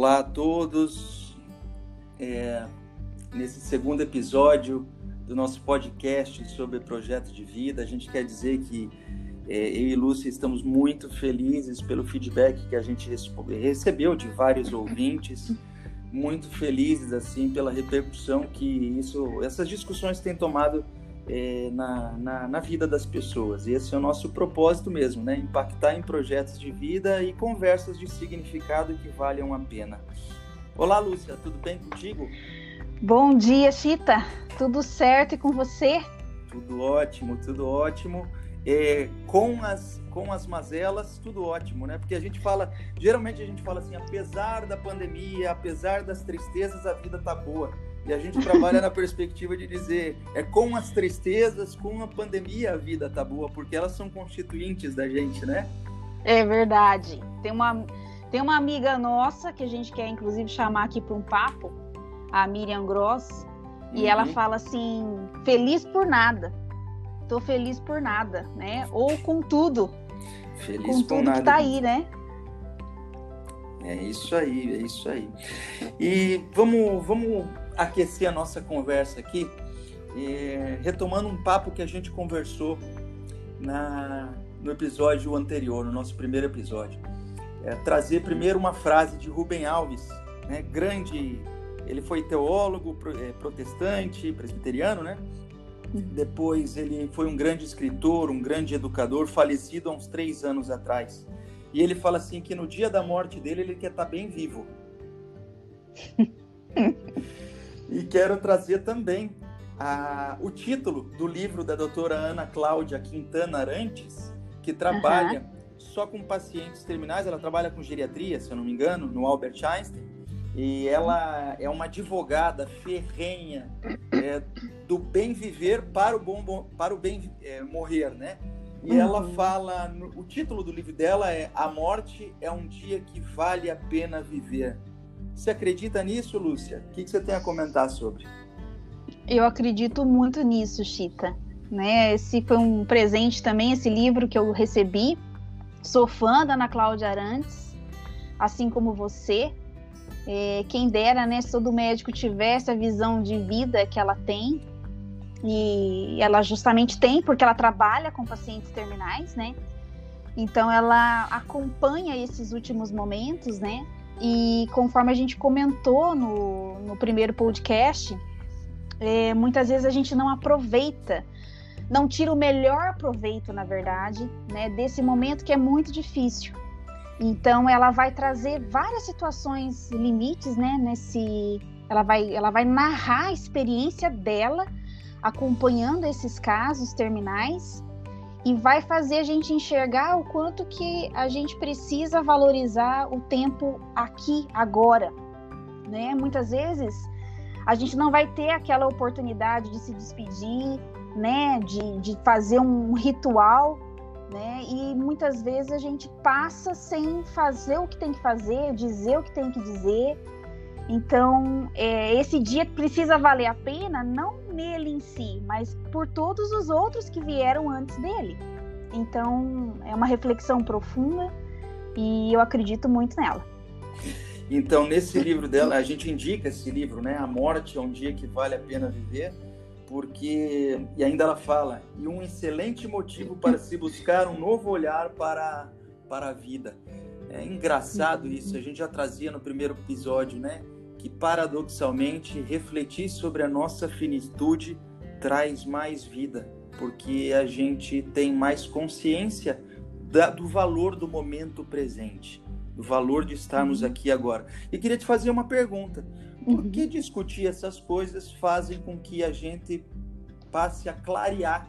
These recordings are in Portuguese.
Olá a todos. É, nesse segundo episódio do nosso podcast sobre projeto de vida, a gente quer dizer que é, eu e Lúcia estamos muito felizes pelo feedback que a gente recebeu de vários ouvintes, muito felizes assim pela repercussão que isso, essas discussões têm tomado é, na, na, na, vida das pessoas. E esse é o nosso propósito mesmo, né? Impactar em projetos de vida e conversas de significado que valham a pena. Olá, Lúcia, tudo bem contigo? Bom dia, Chita. Tudo certo e com você? Tudo ótimo, tudo ótimo. É, com as com as mazelas, tudo ótimo, né? Porque a gente fala, geralmente a gente fala assim, apesar da pandemia, apesar das tristezas, a vida tá boa. E a gente trabalha na perspectiva de dizer, é com as tristezas, com a pandemia a vida tá boa, porque elas são constituintes da gente, né? É verdade. Tem uma, tem uma amiga nossa que a gente quer inclusive chamar aqui para um papo, a Miriam Gross, e ela uhum. fala assim: feliz por nada. Tô feliz por nada, né? Ou com tudo. Feliz com tudo nada. que tá aí, né? É isso aí, é isso aí. E vamos, vamos aquecer a nossa conversa aqui, é, retomando um papo que a gente conversou na, no episódio anterior, no nosso primeiro episódio. É, trazer primeiro uma frase de Rubem Alves, né, grande. Ele foi teólogo, é, protestante, presbiteriano, né? Depois ele foi um grande escritor, um grande educador, falecido há uns três anos atrás. E ele fala assim que no dia da morte dele ele quer estar bem vivo. E quero trazer também a, o título do livro da doutora Ana Cláudia Quintana Arantes, que trabalha uhum. só com pacientes terminais, ela trabalha com geriatria, se eu não me engano, no Albert Einstein, e ela é uma advogada ferrenha é, do bem viver para o, bom, para o bem é, morrer, né? E uhum. ela fala, o título do livro dela é A Morte é um Dia que Vale a Pena Viver. Você acredita nisso, Lúcia? O que, você tem a comentar sobre? Eu acredito muito nisso, Chita. Né? Esse foi um presente também, esse livro que eu recebi. Sou fã da Ana Cláudia Arantes, assim como você. É, quem dera, né, se todo médico tivesse a visão de vida que ela tem, e ela justamente tem, porque ela trabalha com pacientes terminais, né? Então ela acompanha esses últimos momentos, né? E conforme a gente comentou no, no primeiro podcast, é, muitas vezes a gente não aproveita, não tira o melhor proveito, na verdade, né, desse momento que é muito difícil. Então ela vai trazer várias situações limites, né, nesse ela vai ela vai narrar a experiência dela acompanhando esses casos terminais e vai fazer a gente enxergar o quanto que a gente precisa valorizar o tempo aqui, agora, né? Muitas vezes a gente não vai ter aquela oportunidade de se despedir, né? De, de fazer um ritual, né? E muitas vezes a gente passa sem fazer o que tem que fazer, dizer o que tem que dizer. Então, é, esse dia precisa valer a pena, não nele em si, mas por todos os outros que vieram antes dele. Então, é uma reflexão profunda e eu acredito muito nela. Então, nesse livro dela, a gente indica esse livro, né? A Morte é um dia que vale a pena viver, porque e ainda ela fala, e um excelente motivo para se buscar um novo olhar para para a vida. É engraçado isso, a gente já trazia no primeiro episódio, né? Que paradoxalmente refletir sobre a nossa finitude traz mais vida, porque a gente tem mais consciência da, do valor do momento presente, do valor de estarmos uhum. aqui agora. E queria te fazer uma pergunta: por uhum. que discutir essas coisas fazem com que a gente passe a clarear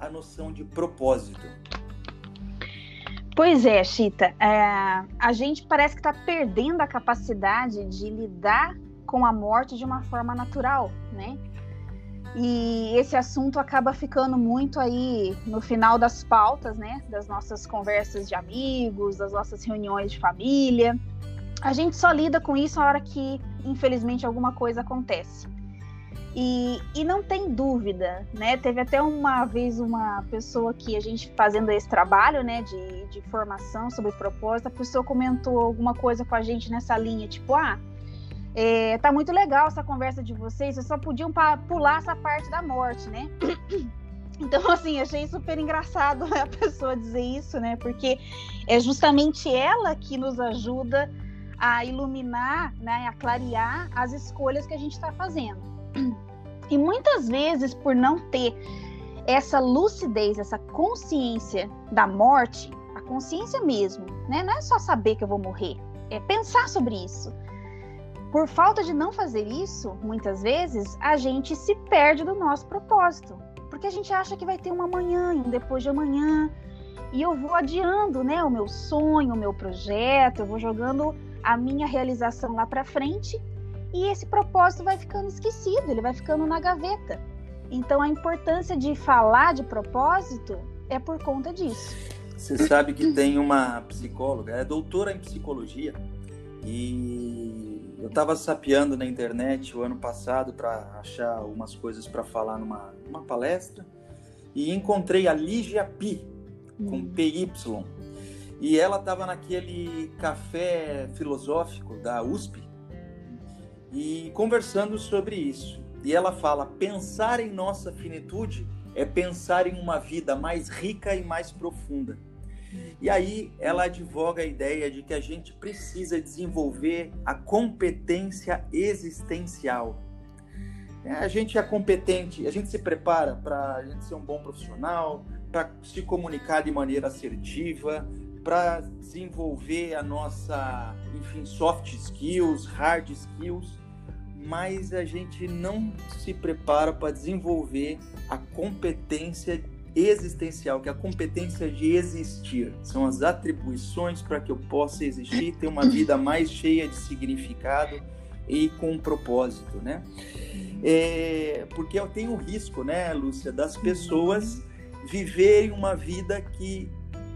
a noção de propósito? Pois é, Chita. É, a gente parece que está perdendo a capacidade de lidar com a morte de uma forma natural, né? E esse assunto acaba ficando muito aí no final das pautas, né? Das nossas conversas de amigos, das nossas reuniões de família. A gente só lida com isso a hora que, infelizmente, alguma coisa acontece. E, e não tem dúvida, né? Teve até uma vez uma pessoa que a gente fazendo esse trabalho, né, de, de formação sobre propósito, a pessoa comentou alguma coisa com a gente nessa linha, tipo, ah, é, tá muito legal essa conversa de vocês, vocês só podiam pular essa parte da morte, né? Então, assim, achei super engraçado a pessoa dizer isso, né? Porque é justamente ela que nos ajuda a iluminar, né, a clarear as escolhas que a gente está fazendo. E muitas vezes, por não ter essa lucidez, essa consciência da morte, a consciência mesmo, né? Não é só saber que eu vou morrer, é pensar sobre isso. Por falta de não fazer isso, muitas vezes, a gente se perde do nosso propósito. Porque a gente acha que vai ter um amanhã, um depois de amanhã. E eu vou adiando, né, o meu sonho, o meu projeto, eu vou jogando a minha realização lá para frente e esse propósito vai ficando esquecido, ele vai ficando na gaveta. Então a importância de falar de propósito é por conta disso. Você sabe que tem uma psicóloga, é doutora em psicologia, e eu estava sapeando na internet o ano passado para achar umas coisas para falar numa, numa palestra e encontrei a Lígia Pi, com hum. PY. E ela estava naquele café filosófico da USP e conversando sobre isso. E ela fala: pensar em nossa finitude é pensar em uma vida mais rica e mais profunda. E aí ela advoga a ideia de que a gente precisa desenvolver a competência existencial. É, a gente é competente, a gente se prepara para ser um bom profissional, para se comunicar de maneira assertiva, para desenvolver a nossa, enfim, soft skills, hard skills, mas a gente não se prepara para desenvolver a competência existencial, que é a competência de existir. São as atribuições para que eu possa existir ter uma vida mais cheia de significado e com um propósito, né? É, porque eu tenho o risco, né, Lúcia, das pessoas viverem uma vida que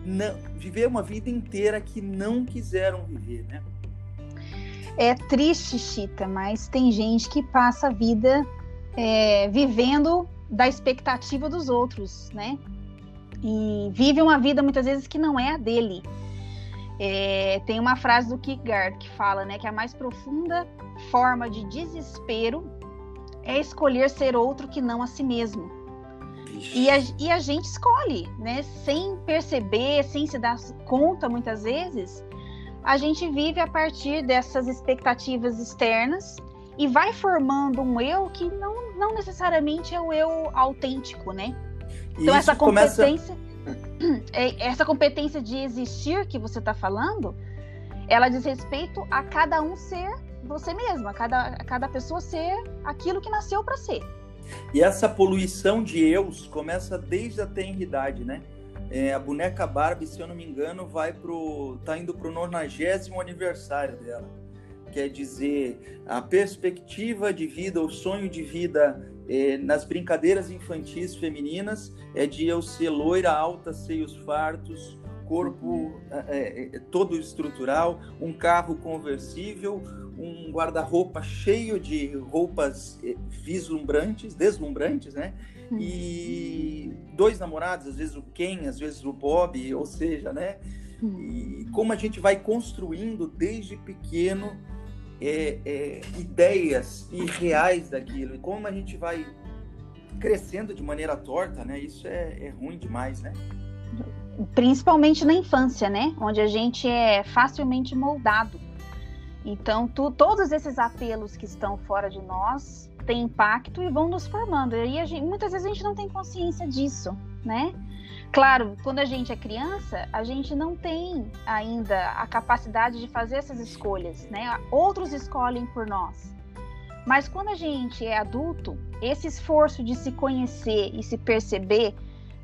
não, viver uma vida inteira que não quiseram viver, né? É triste, Chita, mas tem gente que passa a vida é, vivendo da expectativa dos outros, né? E vive uma vida muitas vezes que não é a dele. É, tem uma frase do Kierkegaard que fala, né, que a mais profunda forma de desespero é escolher ser outro que não a si mesmo. E a, e a, gente escolhe, né? Sem perceber, sem se dar conta, muitas vezes, a gente vive a partir dessas expectativas externas e vai formando um eu que não, não necessariamente é o eu autêntico, né? Então essa competência, começa... É, essa competência de existir que você está falando, ela diz respeito a cada um ser você mesmo, a cada, a cada pessoa ser aquilo que nasceu para ser. E essa poluição de eus começa desde a tenridade, né? É, a boneca Barbie, se eu não me engano, vai pro tá indo pro 90 aniversário dela quer dizer a perspectiva de vida, o sonho de vida é, nas brincadeiras infantis femininas é de eu ser loira, alta, seios fartos, corpo é, é, todo estrutural, um carro conversível, um guarda-roupa cheio de roupas vislumbrantes, deslumbrantes, né? E dois namorados, às vezes o Ken, às vezes o Bob, ou seja, né? E como a gente vai construindo desde pequeno é, é, ideias irreais daquilo e como a gente vai crescendo de maneira torta, né? Isso é, é ruim demais, né? Principalmente na infância, né? Onde a gente é facilmente moldado. Então, tu, todos esses apelos que estão fora de nós têm impacto e vão nos formando. E gente, muitas vezes a gente não tem consciência disso, né? Claro, quando a gente é criança, a gente não tem ainda a capacidade de fazer essas escolhas, né? Outros escolhem por nós. Mas quando a gente é adulto, esse esforço de se conhecer e se perceber,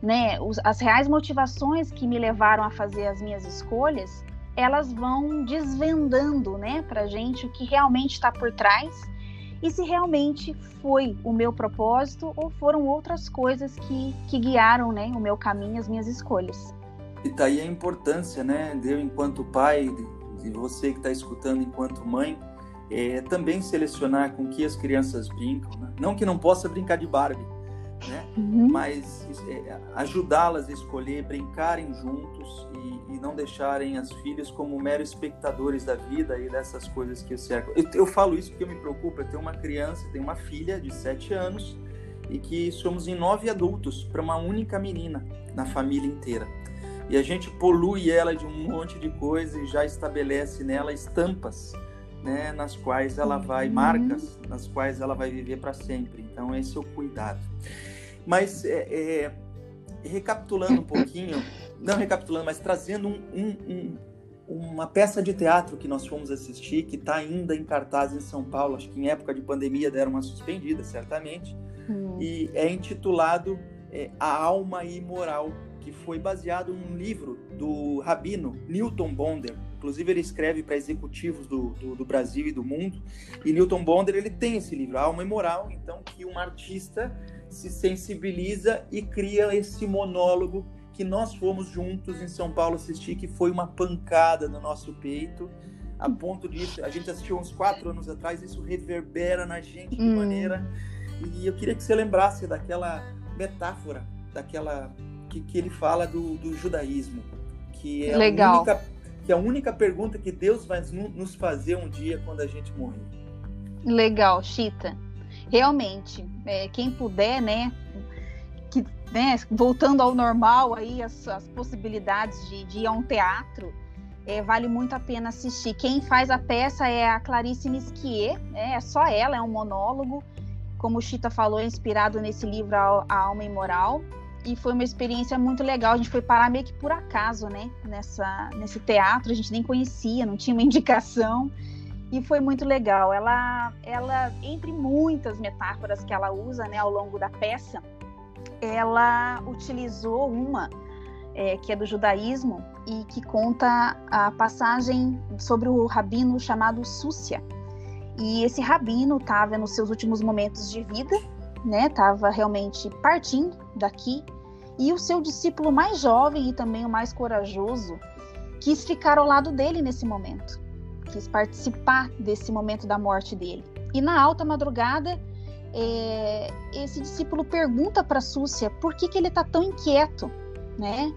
né, as reais motivações que me levaram a fazer as minhas escolhas, elas vão desvendando, né, pra gente o que realmente está por trás e se realmente foi o meu propósito ou foram outras coisas que, que guiaram né, o meu caminho, as minhas escolhas. E tá aí a importância, né, de eu enquanto pai, de você que está escutando enquanto mãe, é, também selecionar com que as crianças brincam, né? não que não possa brincar de Barbie, né? Uhum. Mas é, ajudá-las a escolher, brincarem juntos e, e, não deixarem as filhas como meros espectadores da vida e dessas coisas que cercam. Eu, eu falo isso porque me preocupa. Eu tenho uma criança, tenho uma filha de sete anos e que somos em nove adultos para uma única menina na família inteira. E a gente polui ela de um monte de coisa e já estabelece nela estampas né, nas quais ela vai, uhum. marcas nas quais ela vai viver para sempre. Então, esse é o cuidado. Mas, é, é, recapitulando um pouquinho, não recapitulando, mas trazendo um, um, um, uma peça de teatro que nós fomos assistir, que está ainda em cartaz em São Paulo, acho que em época de pandemia deram uma suspendida, certamente, hum. e é intitulado é, A Alma Imoral, que foi baseado num livro do rabino Newton Bonder, Inclusive, ele escreve para executivos do, do, do, Brasil e do mundo. E Newton Bonder ele tem esse livro, Alma e Moral, então, que um artista se sensibiliza e cria esse monólogo que nós fomos juntos em São Paulo assistir, que foi uma pancada no nosso peito, a ponto de a gente assistiu uns quatro anos atrás, isso reverbera na gente de hum. maneira. E eu queria que você lembrasse daquela metáfora, daquela que, que ele fala do, do judaísmo, que é Legal. a única que é a única pergunta que Deus vai nos fazer um dia quando a gente morrer. Legal, Chita. Realmente, é, quem puder, né, que, né, voltando ao normal aí, as, as possibilidades de, de, ir a um teatro, é, vale muito a pena assistir. Quem faz a peça é a Clarice Nisquier, né, é só ela, é um monólogo, como o Chita falou, é inspirado nesse livro A, a Alma Imoral e foi uma experiência muito legal. A gente foi parar meio que por acaso, né? Nessa, nesse teatro, a gente nem conhecia, não tinha uma indicação. E foi muito legal. Ela, ela, entre muitas metáforas que ela usa né, ao longo da peça, ela utilizou uma é, que é do judaísmo e que conta a passagem sobre o rabino chamado Súcia. E esse rabino estava nos seus últimos momentos de vida né, estava realmente partindo daqui, e o seu discípulo mais jovem e também o mais corajoso quis ficar ao lado dele nesse momento, quis participar desse momento da morte dele. E na alta madrugada, é, esse discípulo pergunta para Súcia por que, que ele está tão inquieto, né?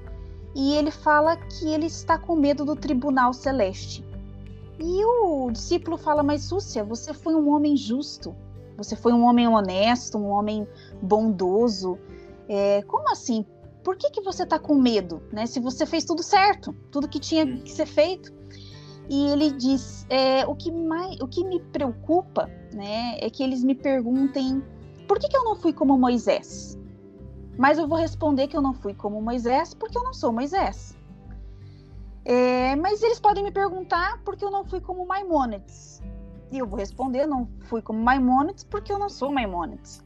E ele fala que ele está com medo do tribunal celeste. E o discípulo fala: Mas Súcia, você foi um homem justo, você foi um homem honesto, um homem bondoso. É, como assim? Por que, que você está com medo? Né? Se você fez tudo certo, tudo que tinha que ser feito. E ele diz: é, o, que mais, o que me preocupa né, é que eles me perguntem por que, que eu não fui como Moisés? Mas eu vou responder que eu não fui como Moisés porque eu não sou Moisés. É, mas eles podem me perguntar por que eu não fui como Maimônides. E eu vou responder, não fui como Maimônides porque eu não sou Maimônides.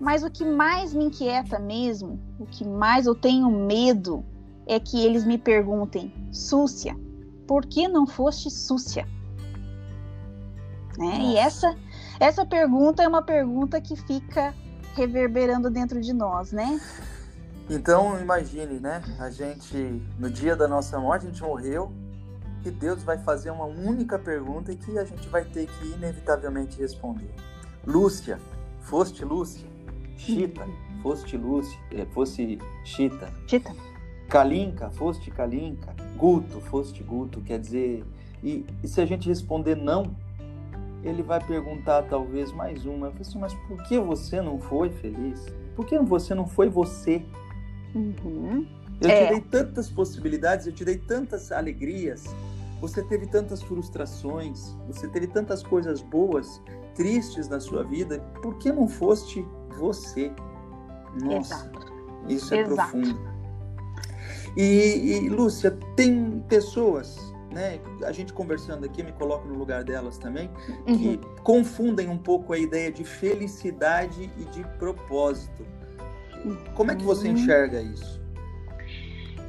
Mas o que mais me inquieta mesmo, o que mais eu tenho medo é que eles me perguntem, Súcia, por que não foste Súcia? Né? E essa, essa pergunta é uma pergunta que fica reverberando dentro de nós, né? Então imagine, né? A gente, no dia da nossa morte, a gente morreu, que Deus vai fazer uma única pergunta e que a gente vai ter que inevitavelmente responder. Lúcia, foste Lúcia? Chita, foste Lúcia? Eh, fosse Chita? Chita. Kalinka, foste Kalinka? Guto, foste Guto? Quer dizer, e, e, se a gente responder não, ele vai perguntar talvez mais uma. Assim, mas por que você não foi feliz? Por que você não foi você? Uhum. Eu é. te dei tantas possibilidades, eu te dei tantas alegrias, você teve tantas frustrações, você teve tantas coisas boas, tristes na sua vida, por que não foste você? Nossa, Exato. isso é Exato. profundo. E, e, Lúcia, tem pessoas, né? A gente conversando aqui, me coloco no lugar delas também, uhum. que confundem um pouco a ideia de felicidade e de propósito. Como é que você uhum. enxerga isso?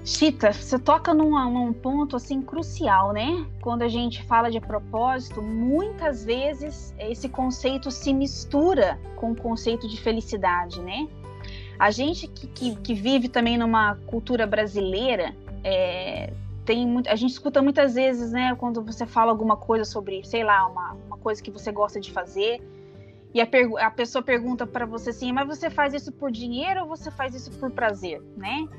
Chita, você toca num, num, ponto assim crucial, né? Quando a gente fala de propósito, muitas vezes esse conceito se mistura com o conceito de felicidade, né? A gente que, que, que vive também numa cultura brasileira, é, tem muito, a gente escuta muitas vezes, né? Quando você fala alguma coisa sobre, sei lá, uma, uma coisa que você gosta de fazer. E a, a pessoa pergunta para você assim, mas você faz isso por dinheiro ou você faz isso por prazer, né?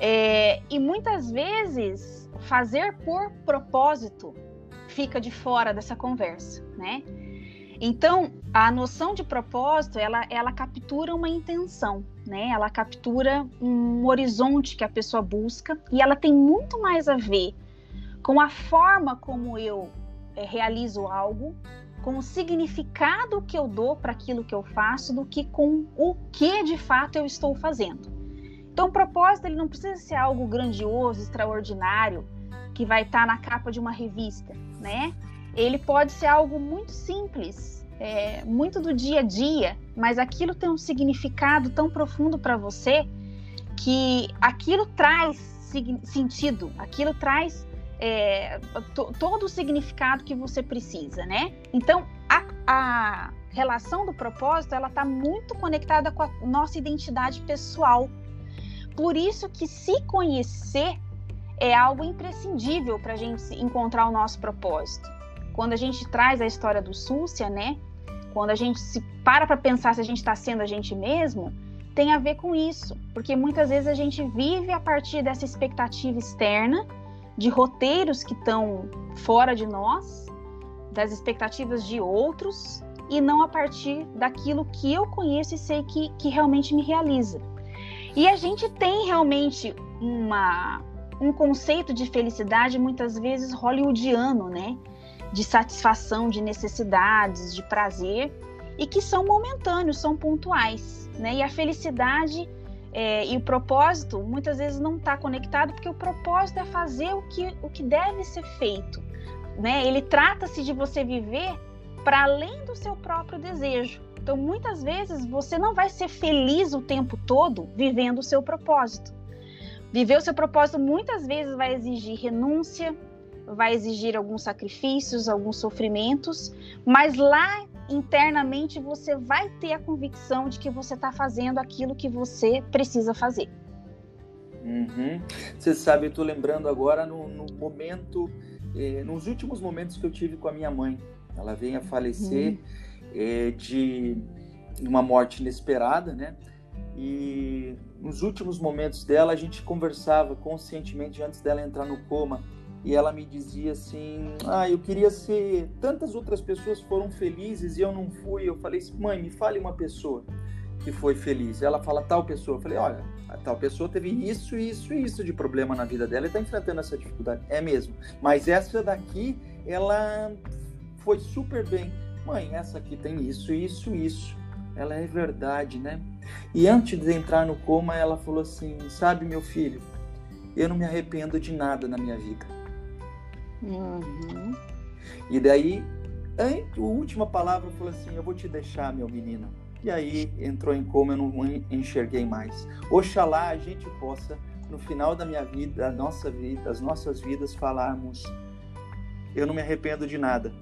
É, e muitas vezes fazer por propósito fica de fora dessa conversa, né? Então, a noção de propósito, ela, ela captura uma intenção, né? Ela captura um horizonte que a pessoa busca e ela tem muito mais a ver com a forma como eu é, realizo algo, com o significado que eu dou para aquilo que eu faço, do que com o que de fato eu estou fazendo. Então, o propósito ele não precisa ser algo grandioso, extraordinário, que vai estar tá na capa de uma revista, né? Ele pode ser algo muito simples, é, muito do dia a dia, mas aquilo tem um significado tão profundo para você que aquilo traz sentido, aquilo traz é, todo o significado que você precisa, né? Então, a, a relação do propósito, ela está muito conectada com a nossa identidade pessoal. Por isso que se conhecer é algo imprescindível para a gente encontrar o nosso propósito. Quando a gente traz a história do Súcia, né? Quando a gente se para para pensar se a gente está sendo a gente mesmo, tem a ver com isso, porque muitas vezes a gente vive a partir dessa expectativa externa, de roteiros que estão fora de nós, das expectativas de outros, e não a partir daquilo que eu conheço e sei que, que realmente me realiza. E a gente tem realmente uma, um conceito de felicidade muitas vezes hollywoodiano, né? De satisfação de necessidades, de prazer, e que são momentâneos, são pontuais, né? E a felicidade é, e o propósito muitas vezes não está conectado, porque o propósito é fazer o que, o que deve ser feito, né? Ele trata-se de você viver para além do seu próprio desejo. Então, muitas vezes você não vai ser feliz o tempo todo vivendo o seu propósito. Viver o seu propósito muitas vezes vai exigir renúncia, vai exigir alguns sacrifícios, alguns sofrimentos, mas lá internamente você vai ter a convicção de que você está fazendo aquilo que você precisa fazer. Uhum. Você sabe, eu estou lembrando agora no, no momento, eh, nos últimos momentos que eu tive com a minha mãe. Ela veio a falecer uhum. Eh, de uma morte inesperada, né? E nos últimos momentos dela, a gente conversava conscientemente antes dela entrar no coma. E ela me dizia assim: Ah, eu queria ser. Tantas outras pessoas foram felizes e eu não fui. Eu falei assim: Mãe, me fale uma pessoa que foi feliz. Ela fala tal pessoa. Eu falei: Olha, a tal pessoa teve isso, isso e isso de problema na vida dela e está enfrentando essa dificuldade. É mesmo. Mas essa daqui, ela foi super bem. Mãe, essa aqui tem isso, isso, isso. Ela é verdade, né? E antes de entrar no coma, ela falou assim: Sabe, meu filho, eu não me arrependo de nada na minha vida. Uhum. E daí, a última palavra falou assim: Eu vou te deixar, meu menino. E aí entrou em coma, eu não enxerguei mais. Oxalá a gente possa, no final da minha vida, da nossa vida, das nossas vidas, falarmos: Eu não me arrependo de nada.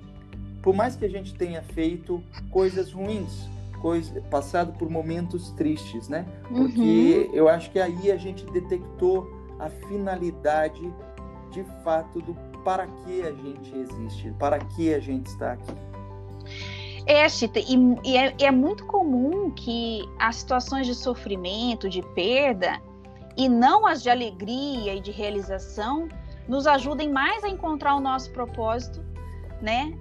Por mais que a gente tenha feito coisas ruins, coisa, passado por momentos tristes, né? Porque uhum. eu acho que aí a gente detectou a finalidade de fato do para que a gente existe, para que a gente está aqui. É, Chita, e, e é, é, muito comum que as situações de sofrimento, de perda, e não as de alegria e de realização, nos ajudem mais a encontrar o nosso propósito, né?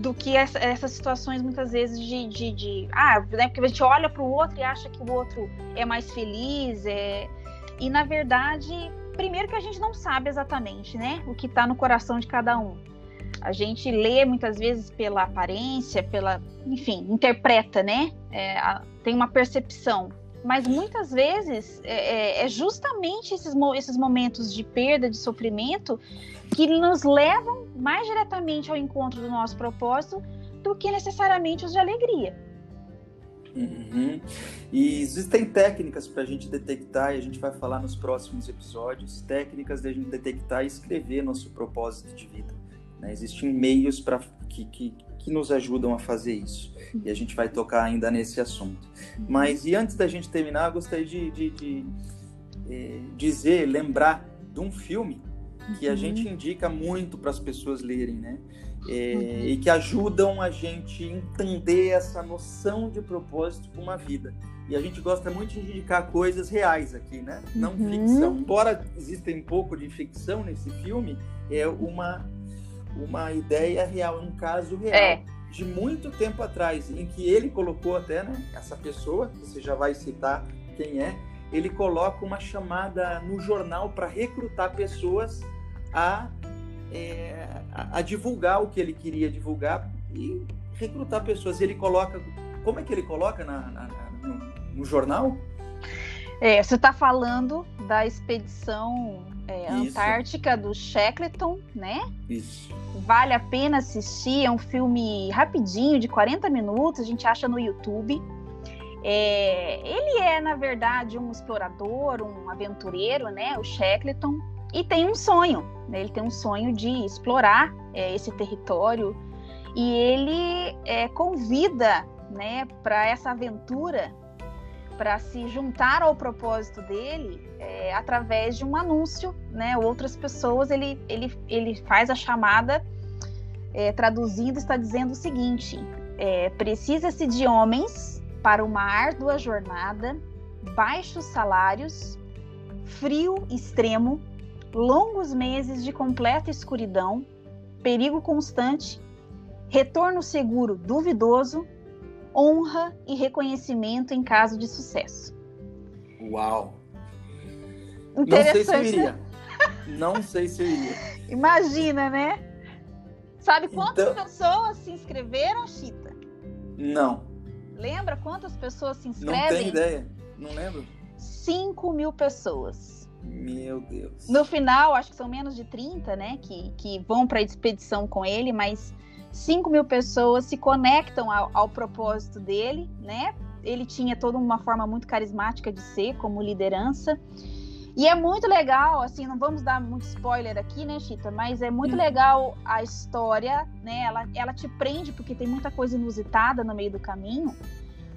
Do que essa, essas situações muitas vezes de, de, de ah, né, porque a gente olha para o outro e acha que o outro é mais feliz, é, e na verdade primeiro que a gente não sabe exatamente, né, o que está no coração de cada um. A gente lê muitas vezes pela aparência, pela, enfim, interpreta, né? É, a, tem uma percepção. Mas muitas vezes é, é, é justamente esses, esses momentos de perda, de sofrimento, que nos levam mais diretamente ao encontro do nosso propósito do que necessariamente os de alegria. Uhum. E existem técnicas para a gente detectar, e a gente vai falar nos próximos episódios, técnicas de a gente detectar e escrever nosso propósito de vida. Né? Existem meios para que, que, que nos ajudam a fazer isso. E a gente vai tocar ainda nesse assunto. Mas, e antes da gente terminar, eu gostaria de, de, de eh, dizer, lembrar de um filme que a gente uhum. indica muito para as pessoas lerem, né? é, uhum. e que ajudam a gente entender essa noção de propósito para uma vida. E a gente gosta muito de indicar coisas reais aqui, né? Não uhum. ficção. Embora exista um pouco de ficção nesse filme, é uma, uma ideia real, um caso real. É. De muito tempo atrás, em que ele colocou até, né? Essa pessoa, você já vai citar quem é, ele coloca uma chamada no jornal para recrutar pessoas a é, a, a, divulgar o que ele queria divulgar e recrutar pessoas. Ele coloca. Como é que ele coloca na, na, na no, no, jornal? É, você está falando da expedição é, Antártica do Shackleton, né? Isso. Vale a pena assistir, é um filme rapidinho, de 40 minutos, a gente acha no YouTube. É, ele é, na verdade, um explorador, um aventureiro, né? O Shackleton e tem um sonho, né? ele tem um sonho de explorar é, esse território e ele é, convida né, para essa aventura, para se juntar ao propósito dele é, através de um anúncio, né? Outras pessoas ele, ele, ele faz a chamada, é, traduzindo, está dizendo o seguinte: é, precisa-se de homens para uma árdua jornada, baixos salários, frio extremo longos meses de completa escuridão, perigo constante, retorno seguro duvidoso, honra e reconhecimento em caso de sucesso. Uau! Não sei se eu iria. Não sei se eu iria. Imagina, né? Sabe quantas então... pessoas se inscreveram, Chita? Não. Lembra quantas pessoas se inscrevem? Não tenho ideia. Não lembro. 5 mil pessoas. Meu Deus. No final, acho que são menos de 30, né? Que, que vão para a expedição com ele, mas 5 mil pessoas se conectam ao, ao, propósito dele, né? Ele tinha toda uma forma muito carismática de ser, como liderança. E é muito legal, assim, não vamos dar muito spoiler aqui, né, Chita? Mas é muito hum. legal a história, né? Ela, ela te prende, porque tem muita coisa inusitada no meio do caminho.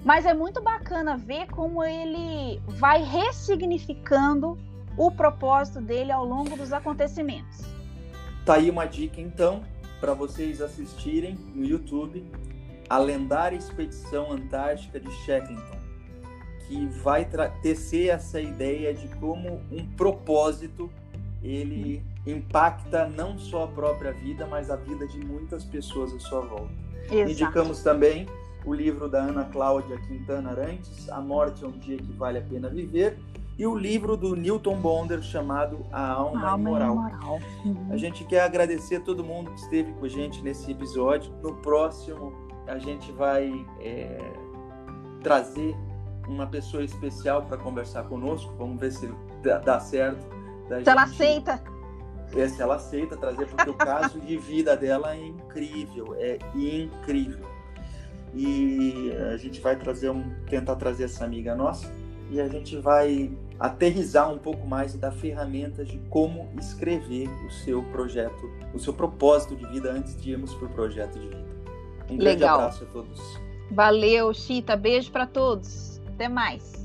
Mas é muito bacana ver como ele vai ressignificando o propósito dele ao longo dos acontecimentos. Tá aí uma dica então para vocês assistirem no YouTube a lendária expedição antártica de Shackleton, que vai tecer essa ideia de como um propósito ele impacta não só a própria vida, mas a vida de muitas pessoas à sua volta. Exato. Indicamos também o livro da Ana Cláudia Quintana Arantes, A Morte é um Dia que Vale a Pena Viver, e o livro do Newton Bonder chamado A Alma, a Alma Imoral. Imoral. Uhum. A gente quer agradecer a todo mundo que esteve com a gente nesse episódio. No próximo, a gente vai é, trazer uma pessoa especial para conversar conosco. Vamos ver se dá, certo. se gente... ela aceita. É, se ela aceita trazer, porque o caso de vida dela é incrível, é incrível. E a gente vai trazer um, tentar trazer essa amiga nossa e a gente vai aterrizar um pouco mais e dar ferramentas de como escrever o seu projeto, o seu propósito de vida antes de irmos para o projeto de vida. Um grande Legal. abraço a todos. Valeu, Chita. Beijo para todos. Até mais.